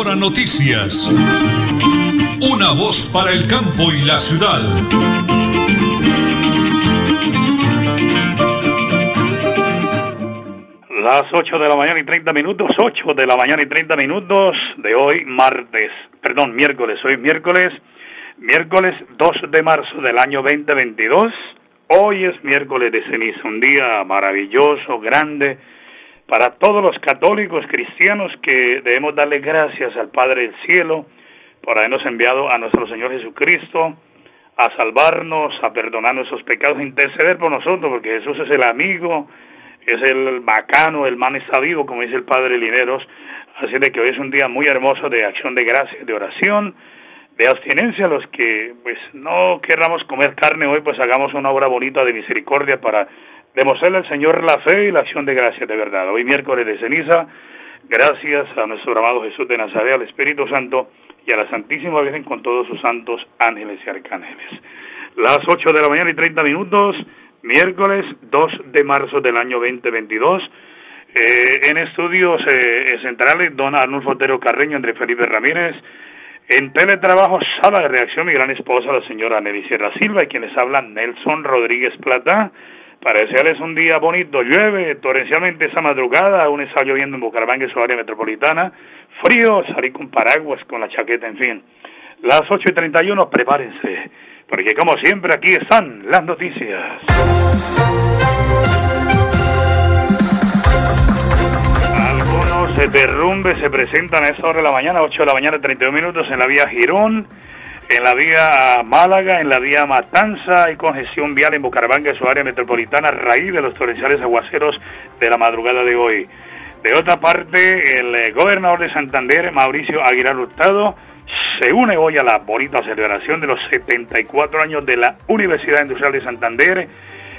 Hora Noticias. Una voz para el campo y la ciudad. Las 8 de la mañana y 30 minutos, 8 de la mañana y 30 minutos de hoy, martes, perdón, miércoles, hoy miércoles, miércoles 2 de marzo del año 2022. Hoy es miércoles de ceniza, un día maravilloso, grande, para todos los católicos cristianos que debemos darle gracias al Padre del Cielo por habernos enviado a nuestro Señor Jesucristo a salvarnos, a perdonar nuestros pecados, a interceder por nosotros, porque Jesús es el amigo, es el bacano, el man está vivo, como dice el Padre Lineros. Así de que hoy es un día muy hermoso de acción de gracias, de oración, de abstinencia. Los que pues no querramos comer carne hoy, pues hagamos una obra bonita de misericordia para demostrarle al Señor la fe y la acción de gracias de verdad. Hoy miércoles de ceniza, gracias a nuestro amado Jesús de Nazaret, al Espíritu Santo y a la Santísima Virgen con todos sus santos ángeles y arcángeles. Las 8 de la mañana y 30 minutos, miércoles 2 de marzo del año 2022. Eh, en estudios eh, centrales, don Arnulfo Otero Carreño, Andrés Felipe Ramírez. En teletrabajo, sala de reacción, mi gran esposa, la señora Nelly Sierra Silva, y quienes hablan, Nelson Rodríguez Plata. Para desearles un día bonito, llueve torrencialmente esa madrugada, aún está lloviendo en Bucaramanga y su área metropolitana. Frío, salir con paraguas, con la chaqueta, en fin. Las 8 y 31, prepárense, porque como siempre aquí están las noticias. Algunos derrumbes se presentan a esta hora de la mañana, 8 de la mañana, 32 minutos en la vía Girón en la vía Málaga, en la vía Matanza, hay congestión vial en Bucaramanga su área metropolitana a raíz de los torrenciales aguaceros de la madrugada de hoy. De otra parte, el eh, gobernador de Santander, Mauricio Aguilar Hurtado, se une hoy a la bonita celebración de los 74 años de la Universidad Industrial de Santander.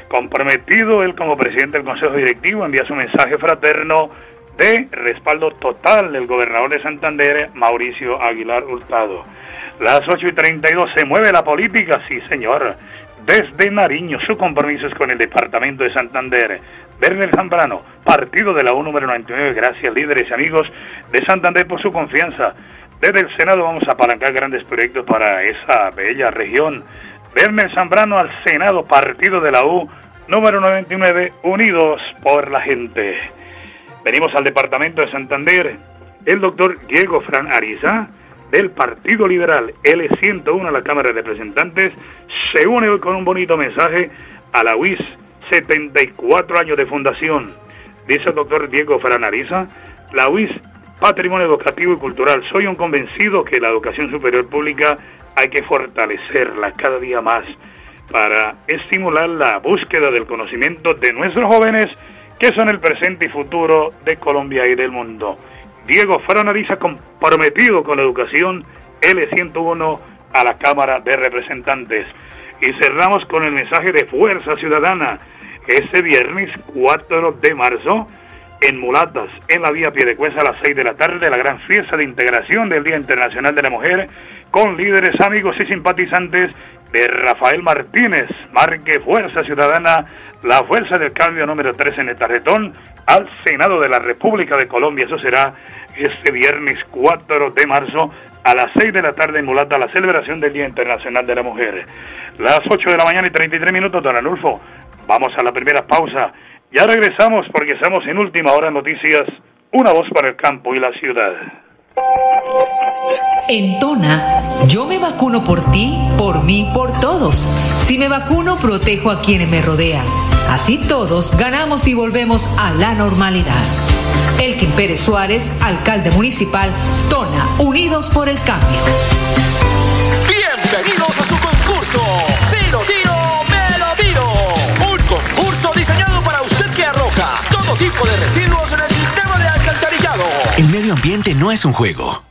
Comprometido él como presidente del Consejo Directivo, envía su mensaje fraterno de respaldo total del gobernador de Santander, Mauricio Aguilar Hurtado. Las 8 y 32 se mueve la política, sí señor. Desde Nariño, su compromiso es con el departamento de Santander. Werner Zambrano, partido de la U número 99, gracias líderes y amigos de Santander por su confianza. Desde el Senado vamos a apalancar grandes proyectos para esa bella región. Werner Zambrano al Senado, partido de la U número 99, unidos por la gente. Venimos al departamento de Santander. El doctor Diego Fran Ariza del Partido Liberal L101 a la Cámara de Representantes se une hoy con un bonito mensaje a la UIS, 74 años de fundación. Dice el doctor Diego Faranariza, la UIS, patrimonio educativo y cultural. Soy un convencido que la educación superior pública hay que fortalecerla cada día más para estimular la búsqueda del conocimiento de nuestros jóvenes que son el presente y futuro de Colombia y del mundo. Diego Faranariza comprometido con la educación L101 a la Cámara de Representantes. Y cerramos con el mensaje de Fuerza Ciudadana. Este viernes 4 de marzo, en Mulatas, en la vía Piedecuesta a las 6 de la tarde, la gran fiesta de integración del Día Internacional de la Mujer, con líderes, amigos y simpatizantes de Rafael Martínez, marque Fuerza Ciudadana, la fuerza del cambio número 3 en el tarretón, al Senado de la República de Colombia. Eso será este viernes 4 de marzo a las 6 de la tarde en Mulata, la celebración del Día Internacional de la Mujer. Las 8 de la mañana y 33 minutos, don Anulfo. Vamos a la primera pausa. Ya regresamos porque estamos en Última Hora Noticias, una voz para el campo y la ciudad. En Tona, yo me vacuno por ti, por mí, por todos. Si me vacuno, protejo a quienes me rodean. Así todos ganamos y volvemos a la normalidad. Elkin Pérez Suárez, alcalde municipal, Tona, Unidos por el Cambio. Bienvenidos a su concurso. Si lo tiro, me lo tiro. Un concurso diseñado para usted que arroja todo tipo de residuos en el sistema de alcantarillado. El medio ambiente no es un juego.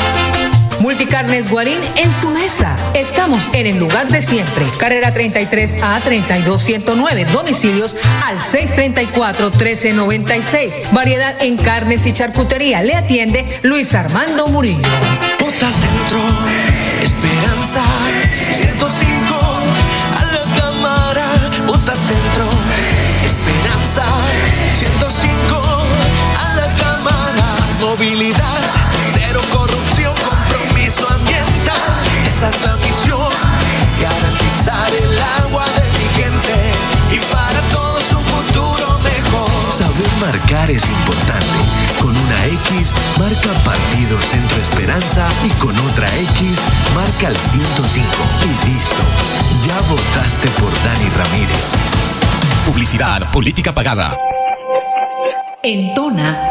Multicarnes Guarín en su mesa. Estamos en el lugar de siempre. Carrera 33 a 32109. Domicilios al 634 1396. Variedad en carnes y charcutería. Le atiende Luis Armando Murillo. Bota Centro, Esperanza, 105 a la cámara. Bota Centro, Esperanza, 105 a la cámara. Movilidad, Esa es la misión, garantizar el agua de mi gente y para todos un futuro mejor. Saber marcar es importante. Con una X, marca Partido Centro Esperanza y con otra X, marca el 105. Y listo. Ya votaste por Dani Ramírez. Publicidad, política pagada. En Tona,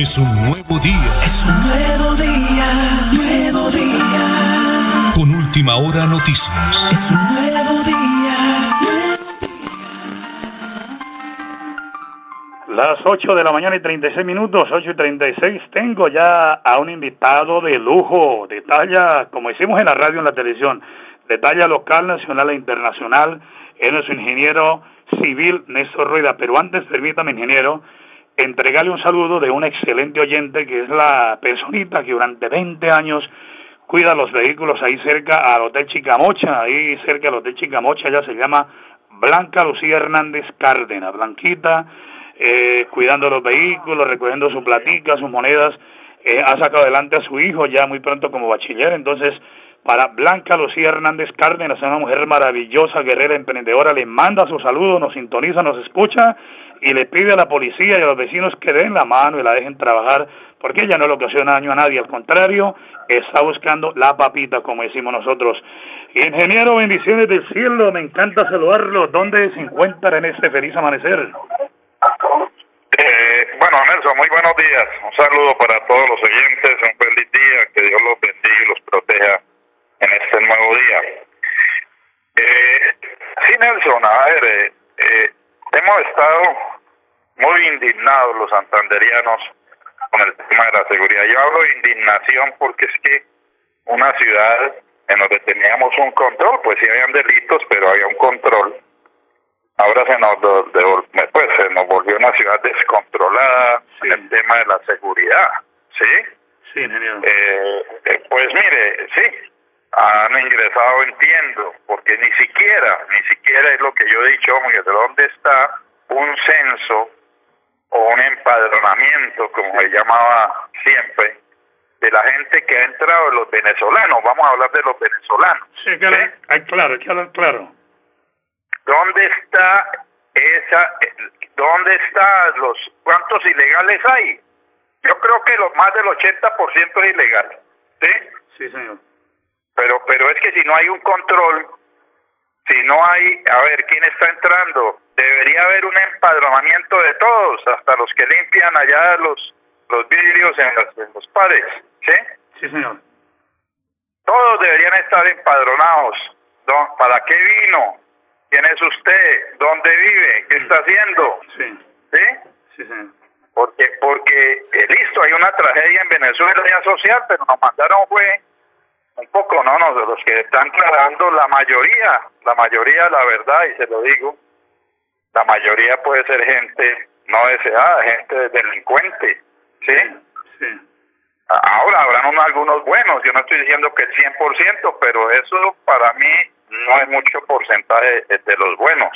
Es un nuevo día. Es un nuevo día, nuevo día. Con última hora noticias. Es un nuevo día, nuevo Las 8 de la mañana y 36 minutos, 8 y 36. Tengo ya a un invitado de lujo, de talla, como hicimos en la radio y en la televisión, de talla local, nacional e internacional. Él es su ingeniero civil, Néstor Rueda. Pero antes, permítame, ingeniero, entregarle un saludo de un excelente oyente que es la personita que durante 20 años cuida los vehículos ahí cerca al Hotel Chicamocha, ahí cerca del Hotel Chicamocha, ella se llama Blanca Lucía Hernández Cárdenas, Blanquita, eh, cuidando los vehículos, recogiendo su platica, sus monedas, eh, ha sacado adelante a su hijo ya muy pronto como bachiller, entonces para Blanca Lucía Hernández Cárdenas, una mujer maravillosa, guerrera, emprendedora, le manda su saludo, nos sintoniza, nos escucha y le pide a la policía y a los vecinos que den la mano y la dejen trabajar, porque ella no le ocasiona daño a nadie, al contrario, está buscando la papita, como decimos nosotros. Ingeniero, bendiciones del cielo, me encanta saludarlo. ¿Dónde se encuentra en este feliz amanecer? Eh, bueno, Nelson, muy buenos días. Un saludo para todos los oyentes, un feliz día, que Dios los bendiga y los proteja en este nuevo día. Eh, sí, Nelson, a ver, eh, eh, hemos estado muy indignados los santanderianos con el tema de la seguridad. Yo hablo de indignación porque es que una ciudad en donde teníamos un control, pues sí habían delitos, pero había un control. Ahora se nos, pues, se nos volvió una ciudad descontrolada en el tema de la seguridad, ¿sí? Sí. Eh, eh, pues mire, sí, han ingresado, entiendo, porque ni siquiera, ni siquiera es lo que yo he dicho, de dónde está un censo o un empadronamiento, como se llamaba siempre, de la gente que ha entrado, de los venezolanos, vamos a hablar de los venezolanos. Sí, claro, que hablar claro. ¿Dónde está esa, dónde está los, cuántos ilegales hay? Yo creo que lo, más del 80% es ilegal, ¿sí? Sí, señor. Pero, pero es que si no hay un control, si no hay, a ver, ¿quién está entrando? Debería haber un empadronamiento de todos, hasta los que limpian allá los, los vidrios en los, en los pares, ¿sí? Sí, señor. Todos deberían estar empadronados. ¿no? ¿Para qué vino? ¿Quién es usted? ¿Dónde vive? ¿Qué está haciendo? Sí, ¿Sí? sí, señor. Porque, porque eh, listo, hay una tragedia en Venezuela ya social, pero nos mandaron fue un poco, no, no, de los que están tratando la mayoría, la mayoría, la verdad, y se lo digo, la mayoría puede ser gente no deseada, gente delincuente, ¿sí? Sí. Ahora habrán algunos buenos, yo no estoy diciendo que el 100%, pero eso para mí no es mucho porcentaje de los buenos.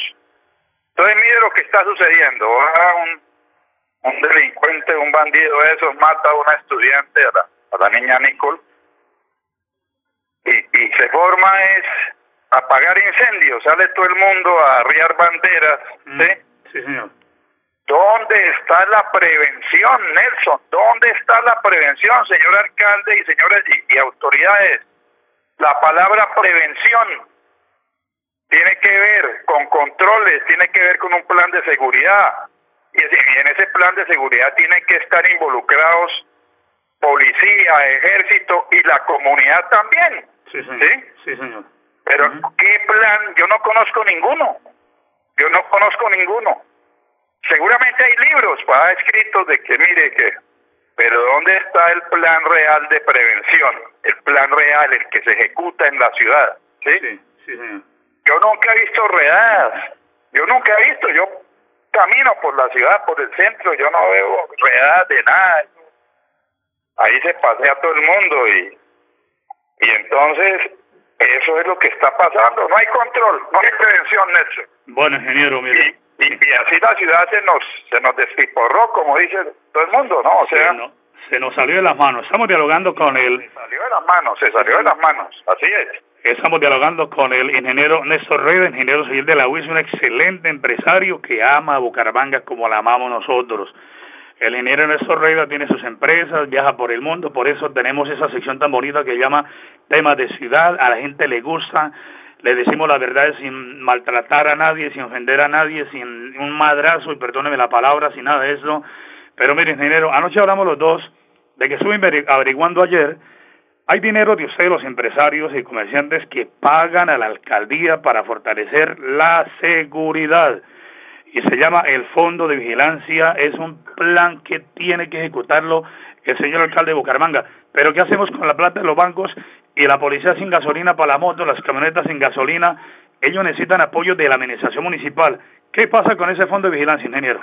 Entonces mire lo que está sucediendo, ahora un, un delincuente, un bandido de esos mata a una estudiante, a la, a la niña Nicole, y, y se forma es apagar incendios, sale todo el mundo a arriar banderas, ¿sí? Sí, señor. ¿Dónde está la prevención, Nelson? ¿Dónde está la prevención, señor alcalde y señores y, y autoridades? La palabra prevención tiene que ver con controles, tiene que ver con un plan de seguridad. Y en ese plan de seguridad tienen que estar involucrados policía, ejército y la comunidad también. Sí, señor. Sí, señor. Pero ¿qué plan? Yo no conozco ninguno. Yo no conozco ninguno. Seguramente hay libros para escritos de que mire que, pero ¿dónde está el plan real de prevención? El plan real, el que se ejecuta en la ciudad. ¿Sí? Sí, sí, señor. Yo nunca he visto redadas. Yo nunca he visto. Yo camino por la ciudad, por el centro. Yo no veo redadas de nada. Ahí se pasea todo el mundo y, y entonces eso es lo que está pasando. No hay control, no hay prevención, Nelson. Bueno, ingeniero, mire. Y, y, y así la ciudad se nos, se nos despiporró, como dice todo el mundo, ¿no? O sea, Sí, no, se nos salió de las manos. Estamos dialogando con el se salió de las manos, se salió de las manos. Así es. Estamos dialogando con el ingeniero Néstor Rueda, ingeniero civil de la UIS, un excelente empresario que ama a Bucaramanga como la amamos nosotros. El ingeniero Néstor Rueda tiene sus empresas, viaja por el mundo, por eso tenemos esa sección tan bonita que llama temas de ciudad, a la gente le gusta, le decimos la verdad sin maltratar a nadie, sin ofender a nadie, sin un madrazo, y perdóneme la palabra, sin nada de eso. Pero mire, ingeniero, anoche hablamos los dos de que estuve averi- averiguando ayer, hay dinero de ustedes, los empresarios y comerciantes, que pagan a la alcaldía para fortalecer la seguridad. Y se llama el Fondo de Vigilancia. Es un plan que tiene que ejecutarlo el señor alcalde de Bucaramanga. Pero ¿qué hacemos con la plata de los bancos y la policía sin gasolina para la moto, las camionetas sin gasolina? Ellos necesitan apoyo de la administración municipal. ¿Qué pasa con ese Fondo de Vigilancia, ingeniero?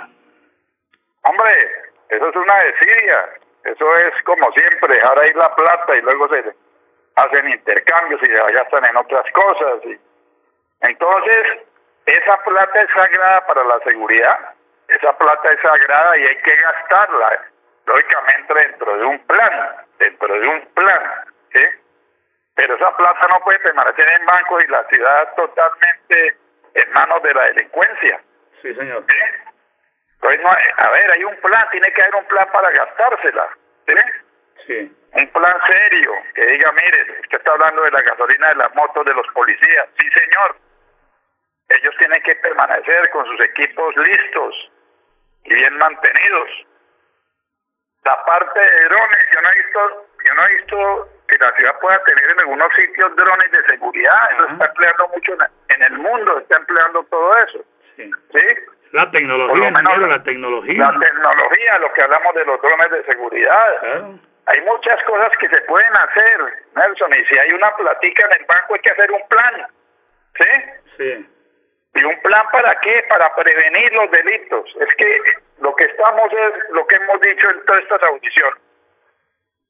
Hombre, eso es una desidia. Eso es como siempre, dejar ahí la plata y luego se hacen intercambios y ya están en otras cosas. Y... Entonces, esa plata es sagrada para la seguridad. Esa plata es sagrada y hay que gastarla, lógicamente dentro de un plan, dentro de un plan, ¿sí? Pero esa plata no puede permanecer en bancos y la ciudad totalmente en manos de la delincuencia. Sí, señor. ¿sí? Entonces, no hay- a ver, hay un plan, tiene que haber un plan para gastársela, ¿sí? Sí. Un plan serio, que diga, mire, usted está hablando de la gasolina de las motos de los policías, sí señor. Ellos tienen que permanecer con sus equipos listos y bien mantenidos. La parte de drones, yo no he visto, yo no he visto que la ciudad pueda tener en algunos sitios drones de seguridad, eso está empleando mucho en- el mundo, está empleando todo eso, Sí. ¿sí? La tecnología, menos la- la tecnología. La tecnología, lo que hablamos de los drones de seguridad. Claro. Hay muchas cosas que se pueden hacer, Nelson, y si hay una platica en el banco hay que hacer un plan, ¿sí? Sí. ¿Y un plan para qué? Para prevenir los delitos. Es que lo que estamos es lo que hemos dicho en todas estas audiciones.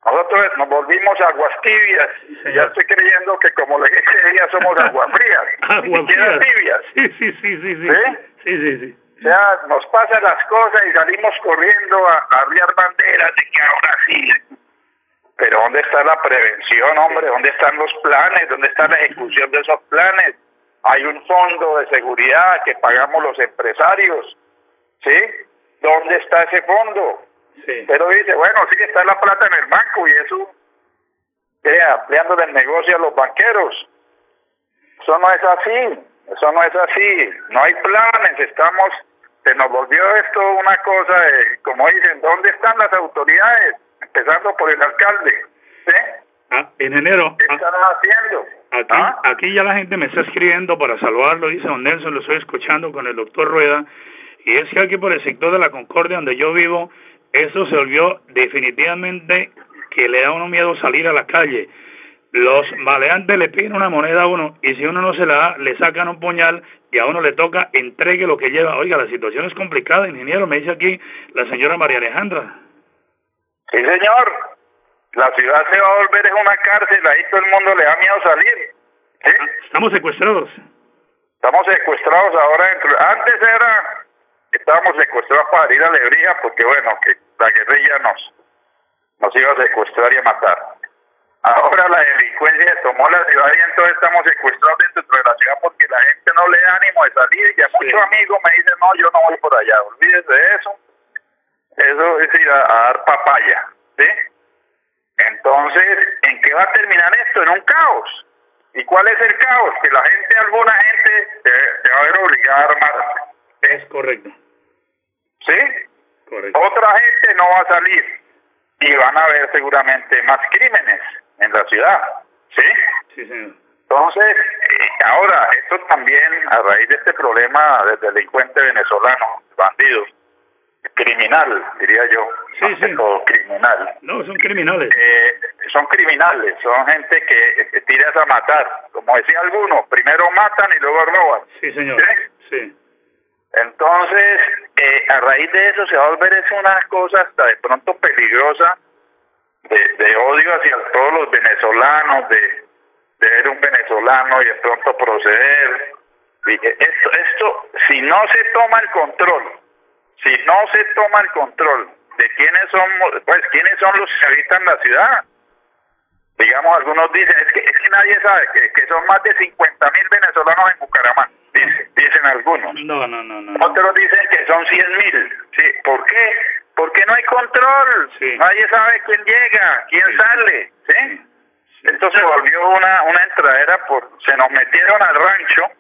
Nosotros nos volvimos aguas tibias. Sí, ya estoy creyendo que como le dije somos aguas frías. tibias. Sí, sí, sí, sí, sí. ¿Sí? Sí, sí, sí. O sea, nos pasan las cosas y salimos corriendo a, a arriar banderas de que ahora sí. Pero ¿dónde está la prevención, hombre? ¿Dónde están los planes? ¿Dónde está la ejecución de esos planes? Hay un fondo de seguridad que pagamos los empresarios, ¿sí? ¿Dónde está ese fondo? Sí. Pero dice, bueno, sí está la plata en el banco y eso, ¿qué? Ampliándole el negocio a los banqueros. Eso no es así, eso no es así. No hay planes, estamos, se nos volvió esto una cosa, de, como dicen, ¿dónde están las autoridades? Empezando por el alcalde, ¿sí? Ah, ingeniero, ¿Qué ah, están haciendo? Aquí, ¿Ah? aquí ya la gente me está escribiendo para saludarlo, dice don Nelson, lo estoy escuchando con el doctor Rueda, y es que aquí por el sector de la Concordia donde yo vivo, eso se volvió definitivamente que le da uno miedo salir a la calle. los maleantes le piden una moneda a uno y si uno no se la da, le sacan un puñal y a uno le toca entregue lo que lleva. Oiga, la situación es complicada, ingeniero, me dice aquí la señora María Alejandra. Sí, señor. La ciudad se va a volver en una cárcel, ahí todo el mundo le da miedo salir. ¿sí? Estamos secuestrados. Estamos secuestrados ahora. Dentro... Antes era, estábamos secuestrados para ir a Lebría porque, bueno, que la guerrilla nos, nos iba a secuestrar y a matar. Ahora la delincuencia tomó la ciudad y entonces estamos secuestrados dentro de la ciudad porque la gente no le da ánimo de salir y a muchos amigos me dicen, no, yo no voy por allá, olvídese de eso. Eso es ir a, a dar papaya, ¿sí? Entonces, ¿en qué va a terminar esto? En un caos. ¿Y cuál es el caos? Que la gente, alguna gente, se, va a ver obligada a armarse. Es correcto. ¿Sí? Correcto. Otra gente no va a salir y van a haber seguramente más crímenes en la ciudad. ¿Sí? Sí, señor. Entonces, eh, ahora, esto también, a raíz de este problema del delincuente venezolano, bandido, criminal, diría yo, Sí, sí. todo criminal. No, son criminales. Eh, son criminales, son gente que eh, tiras a matar. Como decía alguno, primero matan y luego roban. Sí, señor. ¿Sí? Sí. Entonces, eh, a raíz de eso se va a volver es una cosa hasta de pronto peligrosa de, de odio hacia todos los venezolanos, de, de ver un venezolano y de pronto proceder. Y que esto, esto, si no se toma el control, si no se toma el control de quiénes son, pues quiénes son los que habitan la ciudad, digamos, algunos dicen, es que, es que nadie sabe que, que son más de 50 mil venezolanos en Bucaramanga, dicen, dicen algunos. No, no, no, no. Otros dicen que son 100 mil. ¿sí? ¿Por qué? Porque no hay control. Sí. Nadie sabe quién llega, quién Sí. sale. ¿sí? Entonces se volvió una, una entradera por... Se nos metieron al rancho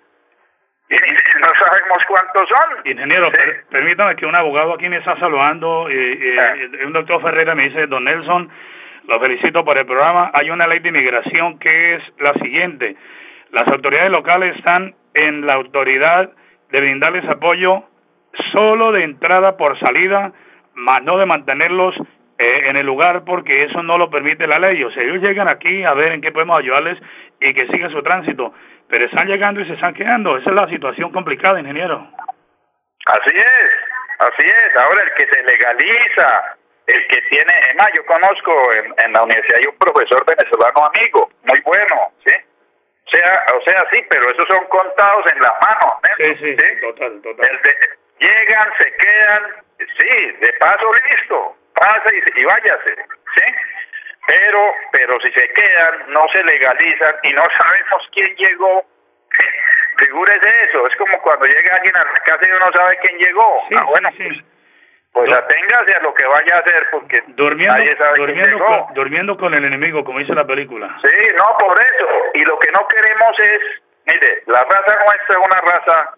no sabemos cuántos son. Ingeniero, ¿sí? per- permítame que un abogado aquí me está saludando, eh, eh, Ah. eh, un doctor Ferreira me dice, don Nelson, lo felicito por el programa, hay una ley de inmigración que es la siguiente, las autoridades locales están en la autoridad de brindarles apoyo solo de entrada por salida, más no de mantenerlos eh, en el lugar porque eso no lo permite la ley. O sea, ellos llegan aquí a ver en qué podemos ayudarles y que sigan su tránsito, pero están llegando y se están quedando. Esa es la situación complicada, ingeniero. Así es, así es. Ahora el que se legaliza, el que tiene, es más, yo conozco en, en la universidad hay un profesor venezolano amigo, muy bueno, ¿sí? O sea, o sea, sí, pero esos son contados en la mano, Sí, ¿eh? sí, total, total. El de- llegan, se quedan, sí, de paso listo, pase y, y váyase, ¿sí? Pero, pero si se quedan, no se legalizan y no sabemos quién llegó. Figúrese eso, es como cuando llega alguien a la casa y uno no sabe quién llegó. Sí, ah, bueno, sí, sí. pues Do- aténgase a lo que vaya a hacer porque Durmiendo, nadie sabe quién llegó. con, durmiendo con el enemigo, como dice la película. Sí, no, por eso. Y lo que no queremos es, mire, la raza nuestra es una raza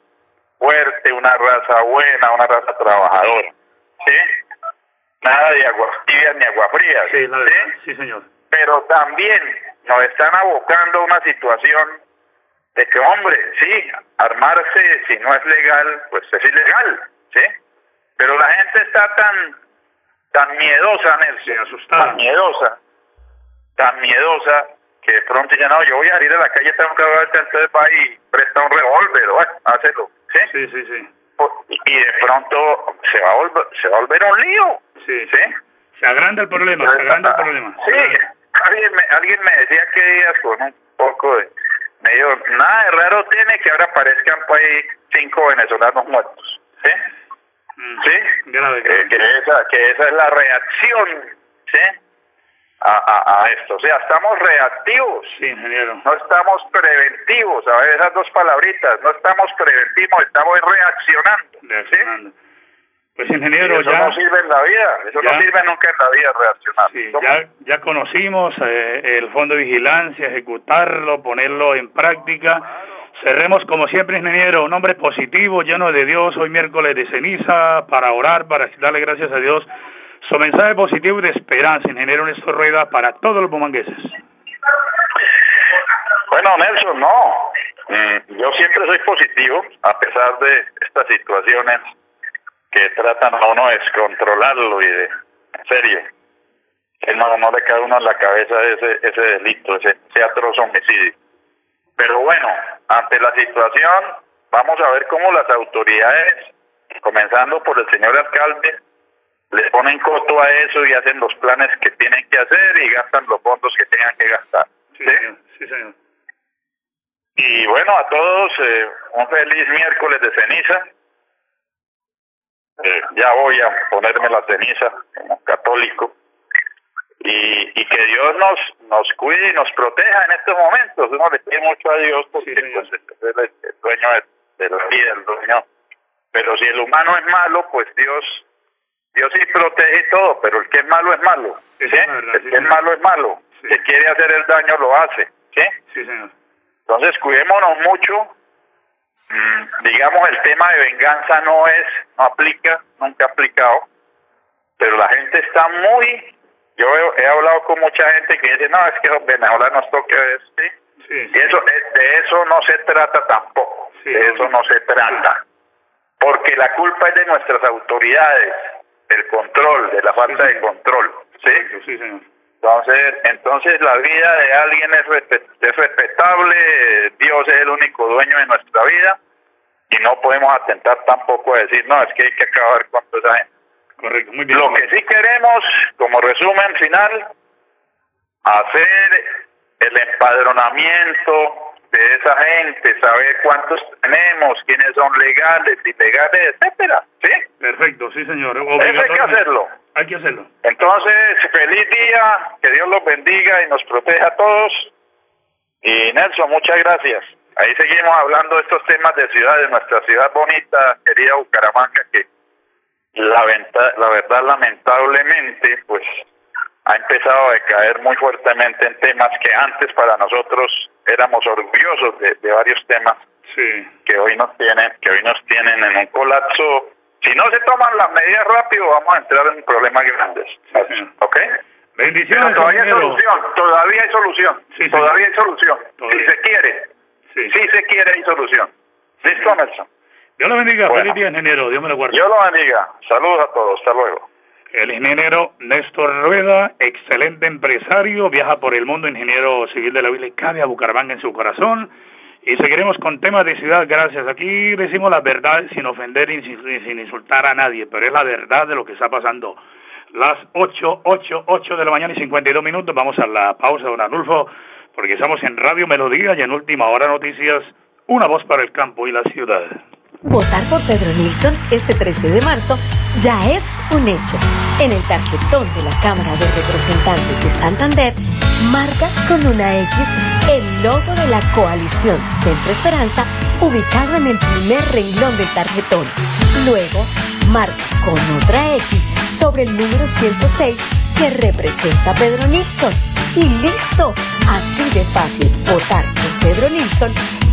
fuerte, una raza buena, una raza trabajadora. ¿Sí? Nada de aguas tibias ni aguas frías. Sí, la ¿sí? verdad. Sí, señor. Pero también nos están abocando a una situación de que, hombre, sí, armarse si no es legal, pues es ilegal. ¿Sí? Pero la gente está tan, tan miedosa, Nelson. Sí, asustada. Tan miedosa tan miedosa que de pronto ya no, yo voy a salir a la calle, tengo que entonces va y presta un revólver, bueno, hácelo, ¿sí? Sí, sí, sí. Y de pronto se va a volver, se va a volver un lío, Sí, ¿sí? Se agranda el problema, se agranda el problema. Sí, alguien me, alguien me decía que días con un poco de, me dijo, nada de raro tiene que ahora aparezcan por ahí cinco venezolanos muertos, ¿sí? Mm, ¿Sí? Grave, Eh, que esa que esa es la reacción ¿sí? A, a, a esto. O sea estamos reactivos. Sí, ingeniero. no estamos preventivos. A ver esas dos palabritas. No estamos preventivos estamos reaccionando. ¿sí? Pues, ingeniero, eso ya... no sirve en la vida. Eso ya- no sirve nunca en la vida reaccionar. Ya, ya conocimos eh, el fondo de vigilancia, ejecutarlo, ponerlo en práctica. Cerremos como siempre, ingeniero, un hombre positivo, lleno de Dios, hoy miércoles de ceniza, para orar, para darle gracias a Dios. Su mensaje positivo y de esperanza, ingeniero Néstor Rueda, para todos los bumangueses. Bueno, Nelson, no. Mm, yo siempre soy positivo, a pesar de estas situaciones que tratan a uno de descontrolarlo y de, en serio, que no, no le cae uno en la cabeza ese, ese delito, ese, ese atroz homicidio. Pero bueno, ante la situación, vamos a ver cómo las autoridades, comenzando por el señor alcalde, le ponen coto a eso y hacen los planes que tienen que hacer y gastan los fondos que tengan que gastar. Sí, señor. Sí, señor. Y bueno, a todos eh, un feliz miércoles de ceniza. Eh, ya voy a ponerme la ceniza como católico. Y, y que Dios nos nos cuide y nos proteja en estos momentos. Uno le pide mucho a Dios porque pues, es el, el dueño de, de la vida, el dueño. Pero si el humano es malo, pues Dios Dios sí protege todo, pero el que es malo es malo. ¿sí? verdad, el sí, que es malo es malo. Sí. El que quiere hacer el daño lo hace. ¿sí? Sí, señor. Entonces cuidémonos mucho. Mm, digamos, el tema de venganza no es, no aplica, nunca ha aplicado. Pero la gente está muy. Yo he, he hablado con mucha gente que dice, no, es que los venezolanos toque este. Sí, Y eso, es- de eso no se trata tampoco. Sí, de eso no se trata. Porque la culpa es de nuestras autoridades, del control, de la falta de control. ¿sí? Sí, señor. Entonces, entonces la vida de alguien es, respe- es respetable, Dios es el único dueño de nuestra vida y no podemos atentar tampoco a decir, no, es que hay que acabar con toda esa gente. Correcto, muy bien. Lo que sí queremos, como resumen final, hacer el empadronamiento de esa gente, saber cuántos tenemos, quiénes son legales, ilegales, etcétera, ¿sí? Perfecto, sí, señor. Eso hay que hacerlo. Hay que hacerlo. Entonces, feliz día, que Dios los bendiga y nos proteja a todos. Y Nelson, muchas gracias. Ahí seguimos hablando de estos temas de ciudad, de nuestra ciudad bonita, querida Bucaramanga, que la, venta- la verdad, lamentablemente, pues ha empezado a decaer muy fuertemente en temas que antes para nosotros éramos orgullosos de, de varios temas Sí. que hoy nos tienen, que hoy nos tienen en un colapso. Si no se toman las medidas rápido, vamos a entrar en problemas grandes. señor. ¿Ok? Bendiciones, Pero todavía hay solución, todavía hay solución, Sí, sí. todavía hay solución. Todavía. Si se quiere, Sí. si se quiere hay solución. ¿Listo, Nelson? Dios lo bendiga. Bueno. Feliz día, ingeniero. Dios me lo guarde. Dios lo bendiga. Saludos a todos. Hasta luego. El ingeniero Néstor Rueda, excelente empresario, viaja por el mundo, ingeniero civil de la Villa a Bucaramanga en su corazón. Y seguiremos con temas de ciudad, gracias. Aquí decimos la verdad sin ofender y sin, sin insultar a nadie, pero es la verdad de lo que está pasando. Las 8, 8, 8 de la mañana y 52 minutos, vamos a la pausa, don Anulfo, porque estamos en Radio Melodía y en Última Hora Noticias, una voz para el campo y la ciudad. Votar por Pedro Nilsson este 13 de marzo ya es un hecho. En el tarjetón de la Cámara de Representantes de Santander, marca con una X el logo de la coalición Centro Esperanza ubicado en el primer renglón del tarjetón. Luego, marca con otra X sobre el número 106 que representa a Pedro Nilsson. Y listo, así de fácil, votar por Pedro Nilsson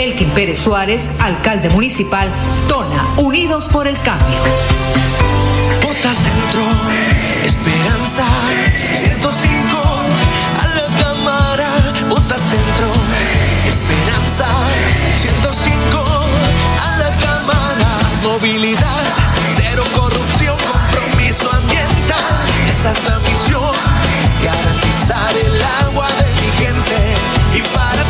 Elkin Pérez Suárez, alcalde municipal, Tona, Unidos por el Cambio. Bota Centro, Esperanza, 105, a la cámara, Bota Centro, Esperanza, 105, a la cámara, movilidad, cero corrupción, compromiso ambiental, esa es la misión, garantizar el agua de mi gente. Y para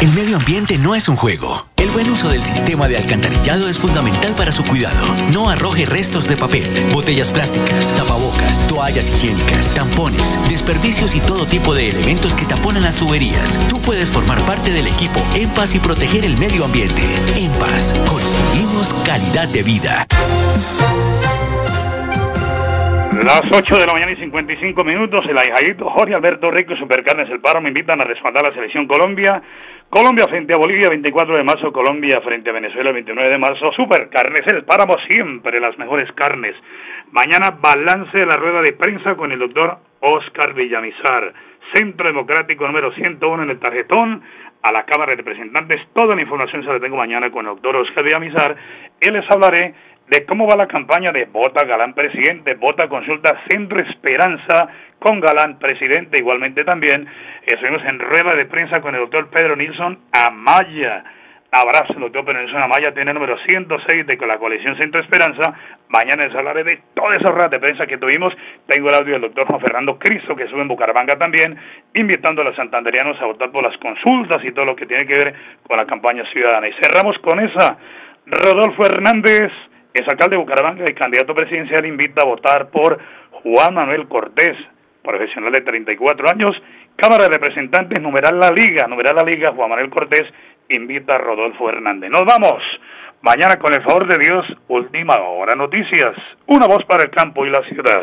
El medio ambiente no es un juego. El buen uso del sistema de alcantarillado es fundamental para su cuidado. No arroje restos de papel, botellas plásticas, tapabocas, toallas higiénicas, tampones, desperdicios y todo tipo de elementos que taponan las tuberías. Tú puedes formar parte del equipo En y proteger el medio ambiente. En Paz, construimos calidad de vida. Las 8 de la mañana y 55 minutos, el ahijadito Jorge Alberto Rico y Supercarnes El Paro me invitan a respaldar la selección Colombia. Colombia frente a Bolivia, 24 de marzo, Colombia frente a Venezuela, 29 de marzo. Supercarnes El Páramo, siempre las mejores carnes. Mañana balance de la rueda de prensa con el doctor Oscar Villamizar. Centro Democrático número 101 en el tarjetón, a la Cámara de Representantes. Toda la información se la tengo mañana con el doctor Oscar Villamizar. Y les hablaré de cómo va la campaña de Vota Galán Presidente, Vota Consulta Centro Esperanza con Galán Presidente, igualmente también. Estuvimos en rueda de prensa con el doctor Pedro Nilsson Amaya. Abrazo, doctor Pedro Nilsson Amaya, tiene el número 106 de la coalición Centro Esperanza. Mañana les hablaré de todas esas ruedas de prensa que tuvimos. Tengo el audio del doctor Juan Fernando Cristo, que sube en Bucaramanga también, invitando a los santanderianos a votar por las consultas y todo lo que tiene que ver con la campaña ciudadana. Y cerramos con esa. Rodolfo Hernández el alcalde de Bucaramanga y candidato presidencial invita a votar por Juan Manuel Cortés, profesional de 34 años. Cámara de Representantes, numeral la Liga, numeral la Liga, Juan Manuel Cortés invita a Rodolfo Hernández. Nos vamos. Mañana, con el favor de Dios, última hora noticias. Una voz para el campo y la ciudad.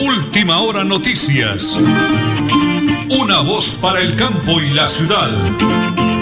Última hora noticias. Una voz para el campo y la ciudad.